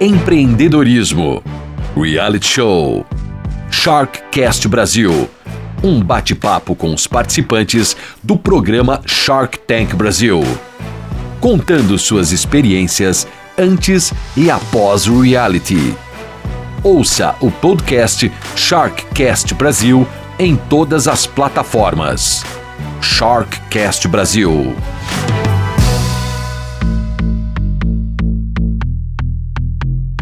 Empreendedorismo, Reality Show, Sharkcast Brasil. Um bate-papo com os participantes do programa Shark Tank Brasil, contando suas experiências antes e após o reality. Ouça o podcast Sharkcast Brasil em todas as plataformas. Sharkcast Brasil.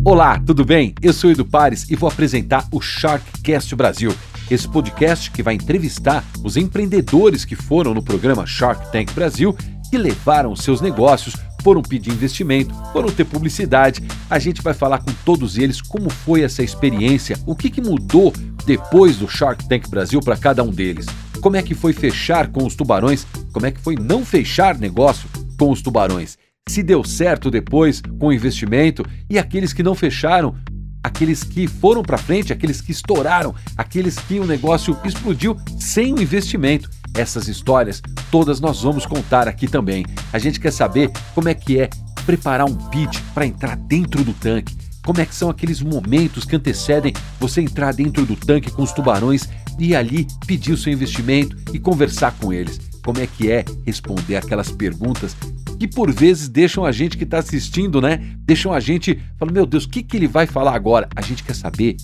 Olá, tudo bem? Eu sou Edu Pares e vou apresentar o Sharkcast Brasil. Esse podcast que vai entrevistar os empreendedores que foram no programa Shark Tank Brasil e levaram seus negócios, foram pedir investimento, foram ter publicidade. A gente vai falar com todos eles como foi essa experiência, o que, que mudou depois do Shark Tank Brasil para cada um deles. Como é que foi fechar com os tubarões? Como é que foi não fechar negócio com os tubarões? Se deu certo depois com o investimento e aqueles que não fecharam, aqueles que foram para frente, aqueles que estouraram, aqueles que o negócio explodiu sem o investimento. Essas histórias todas nós vamos contar aqui também. A gente quer saber como é que é preparar um pitch para entrar dentro do tanque. Como é que são aqueles momentos que antecedem você entrar dentro do tanque com os tubarões e ali pedir o seu investimento e conversar com eles? Como é que é responder aquelas perguntas que por vezes deixam a gente que está assistindo, né? Deixam a gente falando, meu Deus, o que, que ele vai falar agora? A gente quer saber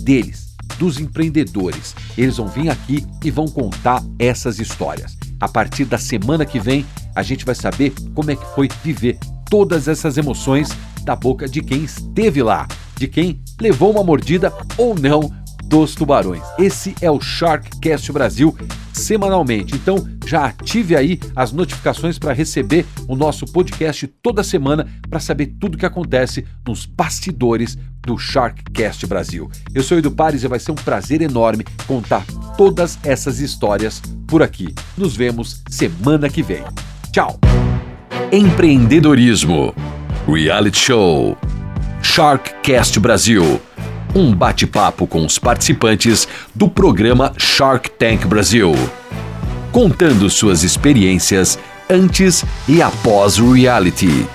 deles, dos empreendedores. Eles vão vir aqui e vão contar essas histórias. A partir da semana que vem, a gente vai saber como é que foi viver todas essas emoções da boca de quem esteve lá, de quem levou uma mordida ou não dos tubarões. Esse é o Sharkcast Brasil semanalmente. Então já ative aí as notificações para receber o nosso podcast toda semana para saber tudo o que acontece nos bastidores do Sharkcast Brasil. Eu sou Edu Pares e vai ser um prazer enorme contar todas essas histórias por aqui. Nos vemos semana que vem. Tchau. Empreendedorismo, Reality Show, Sharkcast Brasil um bate-papo com os participantes do programa Shark Tank Brasil, contando suas experiências antes e após o reality.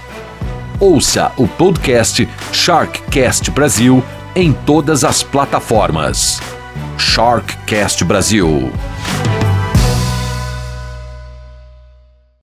Ouça o podcast Sharkcast Brasil em todas as plataformas. Sharkcast Brasil.